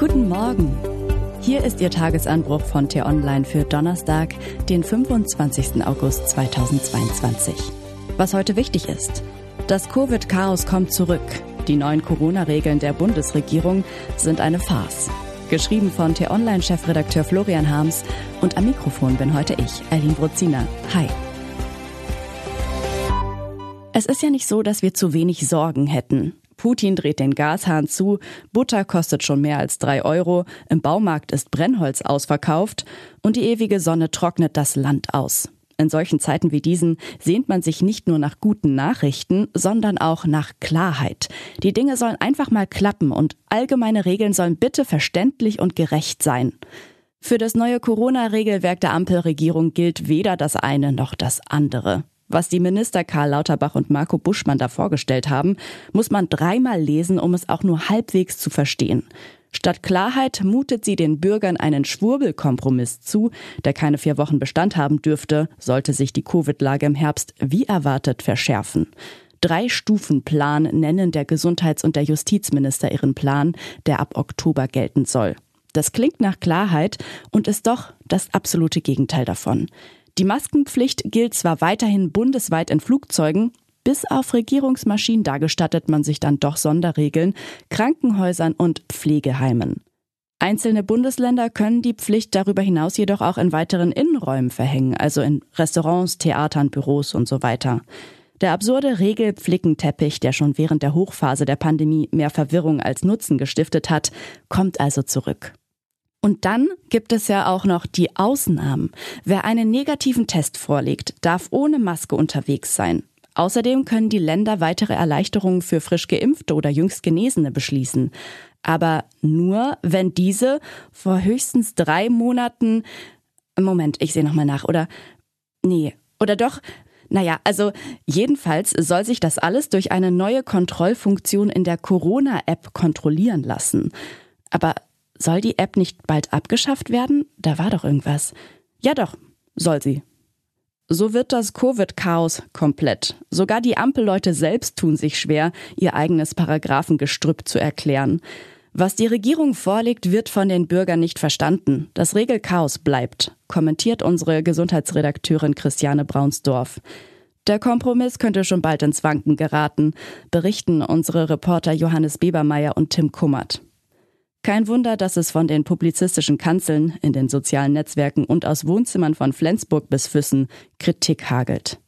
Guten Morgen. Hier ist Ihr Tagesanbruch von T-Online für Donnerstag, den 25. August 2022. Was heute wichtig ist. Das Covid-Chaos kommt zurück. Die neuen Corona-Regeln der Bundesregierung sind eine Farce. Geschrieben von T-Online-Chefredakteur Florian Harms und am Mikrofon bin heute ich, Eileen Brozina. Hi. Es ist ja nicht so, dass wir zu wenig Sorgen hätten. Putin dreht den Gashahn zu, Butter kostet schon mehr als drei Euro, im Baumarkt ist Brennholz ausverkauft und die ewige Sonne trocknet das Land aus. In solchen Zeiten wie diesen sehnt man sich nicht nur nach guten Nachrichten, sondern auch nach Klarheit. Die Dinge sollen einfach mal klappen und allgemeine Regeln sollen bitte verständlich und gerecht sein. Für das neue Corona-Regelwerk der Ampelregierung gilt weder das eine noch das andere. Was die Minister Karl Lauterbach und Marco Buschmann da vorgestellt haben, muss man dreimal lesen, um es auch nur halbwegs zu verstehen. Statt Klarheit mutet sie den Bürgern einen Schwurbelkompromiss zu, der keine vier Wochen Bestand haben dürfte, sollte sich die Covid-Lage im Herbst wie erwartet verschärfen. Drei-Stufen-Plan nennen der Gesundheits- und der Justizminister ihren Plan, der ab Oktober gelten soll. Das klingt nach Klarheit und ist doch das absolute Gegenteil davon. Die Maskenpflicht gilt zwar weiterhin bundesweit in Flugzeugen, bis auf Regierungsmaschinen, da gestattet man sich dann doch Sonderregeln, Krankenhäusern und Pflegeheimen. Einzelne Bundesländer können die Pflicht darüber hinaus jedoch auch in weiteren Innenräumen verhängen, also in Restaurants, Theatern, Büros und so weiter. Der absurde Regelflickenteppich, der schon während der Hochphase der Pandemie mehr Verwirrung als Nutzen gestiftet hat, kommt also zurück. Und dann gibt es ja auch noch die Ausnahmen. Wer einen negativen Test vorlegt, darf ohne Maske unterwegs sein. Außerdem können die Länder weitere Erleichterungen für frisch geimpfte oder jüngst Genesene beschließen. Aber nur, wenn diese vor höchstens drei Monaten Moment, ich sehe nochmal nach, oder nee, oder doch, naja, also jedenfalls soll sich das alles durch eine neue Kontrollfunktion in der Corona-App kontrollieren lassen. Aber soll die App nicht bald abgeschafft werden? Da war doch irgendwas. Ja doch, soll sie. So wird das Covid-Chaos komplett. Sogar die Ampelleute selbst tun sich schwer, ihr eigenes Paragraphengestrüpp zu erklären. Was die Regierung vorlegt, wird von den Bürgern nicht verstanden. Das Regelchaos bleibt, kommentiert unsere Gesundheitsredakteurin Christiane Braunsdorf. Der Kompromiss könnte schon bald ins Wanken geraten, berichten unsere Reporter Johannes Bebermeier und Tim Kummert. Kein Wunder, dass es von den publizistischen Kanzeln in den sozialen Netzwerken und aus Wohnzimmern von Flensburg bis Füssen Kritik hagelt.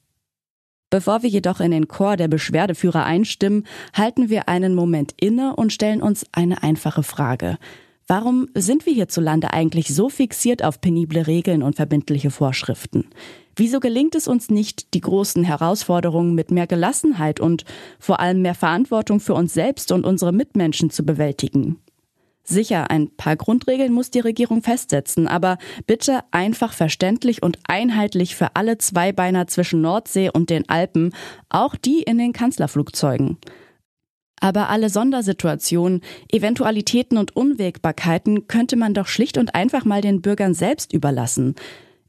Bevor wir jedoch in den Chor der Beschwerdeführer einstimmen, halten wir einen Moment inne und stellen uns eine einfache Frage. Warum sind wir hierzulande eigentlich so fixiert auf penible Regeln und verbindliche Vorschriften? Wieso gelingt es uns nicht, die großen Herausforderungen mit mehr Gelassenheit und vor allem mehr Verantwortung für uns selbst und unsere Mitmenschen zu bewältigen? Sicher, ein paar Grundregeln muss die Regierung festsetzen, aber bitte einfach verständlich und einheitlich für alle Zweibeiner zwischen Nordsee und den Alpen, auch die in den Kanzlerflugzeugen. Aber alle Sondersituationen, Eventualitäten und Unwägbarkeiten könnte man doch schlicht und einfach mal den Bürgern selbst überlassen.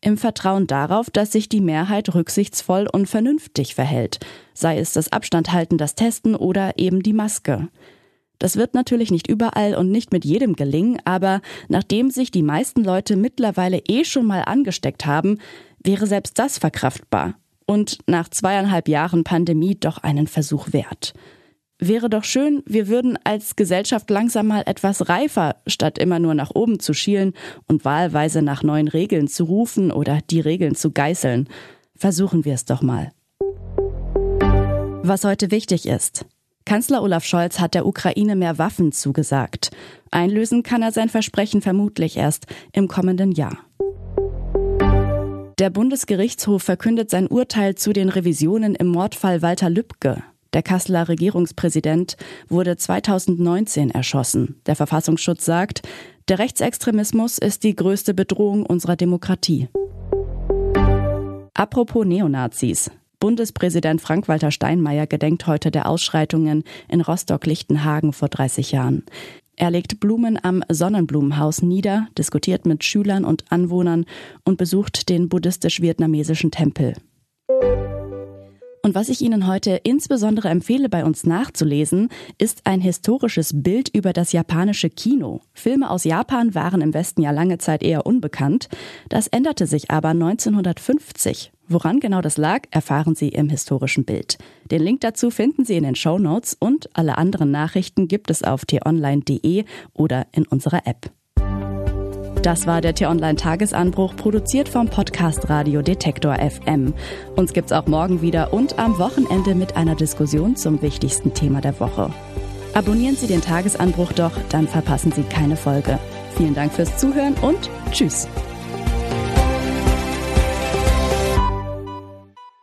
Im Vertrauen darauf, dass sich die Mehrheit rücksichtsvoll und vernünftig verhält, sei es das Abstandhalten, das Testen oder eben die Maske. Das wird natürlich nicht überall und nicht mit jedem gelingen, aber nachdem sich die meisten Leute mittlerweile eh schon mal angesteckt haben, wäre selbst das verkraftbar und nach zweieinhalb Jahren Pandemie doch einen Versuch wert. Wäre doch schön, wir würden als Gesellschaft langsam mal etwas reifer, statt immer nur nach oben zu schielen und wahlweise nach neuen Regeln zu rufen oder die Regeln zu geißeln. Versuchen wir es doch mal. Was heute wichtig ist. Kanzler Olaf Scholz hat der Ukraine mehr Waffen zugesagt. Einlösen kann er sein Versprechen vermutlich erst im kommenden Jahr. Der Bundesgerichtshof verkündet sein Urteil zu den Revisionen im Mordfall Walter Lübcke. Der Kasseler Regierungspräsident wurde 2019 erschossen. Der Verfassungsschutz sagt, der Rechtsextremismus ist die größte Bedrohung unserer Demokratie. Apropos Neonazis. Bundespräsident Frank-Walter Steinmeier gedenkt heute der Ausschreitungen in Rostock-Lichtenhagen vor 30 Jahren. Er legt Blumen am Sonnenblumenhaus nieder, diskutiert mit Schülern und Anwohnern und besucht den buddhistisch-vietnamesischen Tempel. Und was ich Ihnen heute insbesondere empfehle, bei uns nachzulesen, ist ein historisches Bild über das japanische Kino. Filme aus Japan waren im Westen ja lange Zeit eher unbekannt. Das änderte sich aber 1950. Woran genau das lag, erfahren Sie im historischen Bild. Den Link dazu finden Sie in den Show Notes und alle anderen Nachrichten gibt es auf t-online.de oder in unserer App. Das war der T-Online-Tagesanbruch, produziert vom Podcast Radio Detektor FM. Uns gibt's auch morgen wieder und am Wochenende mit einer Diskussion zum wichtigsten Thema der Woche. Abonnieren Sie den Tagesanbruch doch, dann verpassen Sie keine Folge. Vielen Dank fürs Zuhören und Tschüss.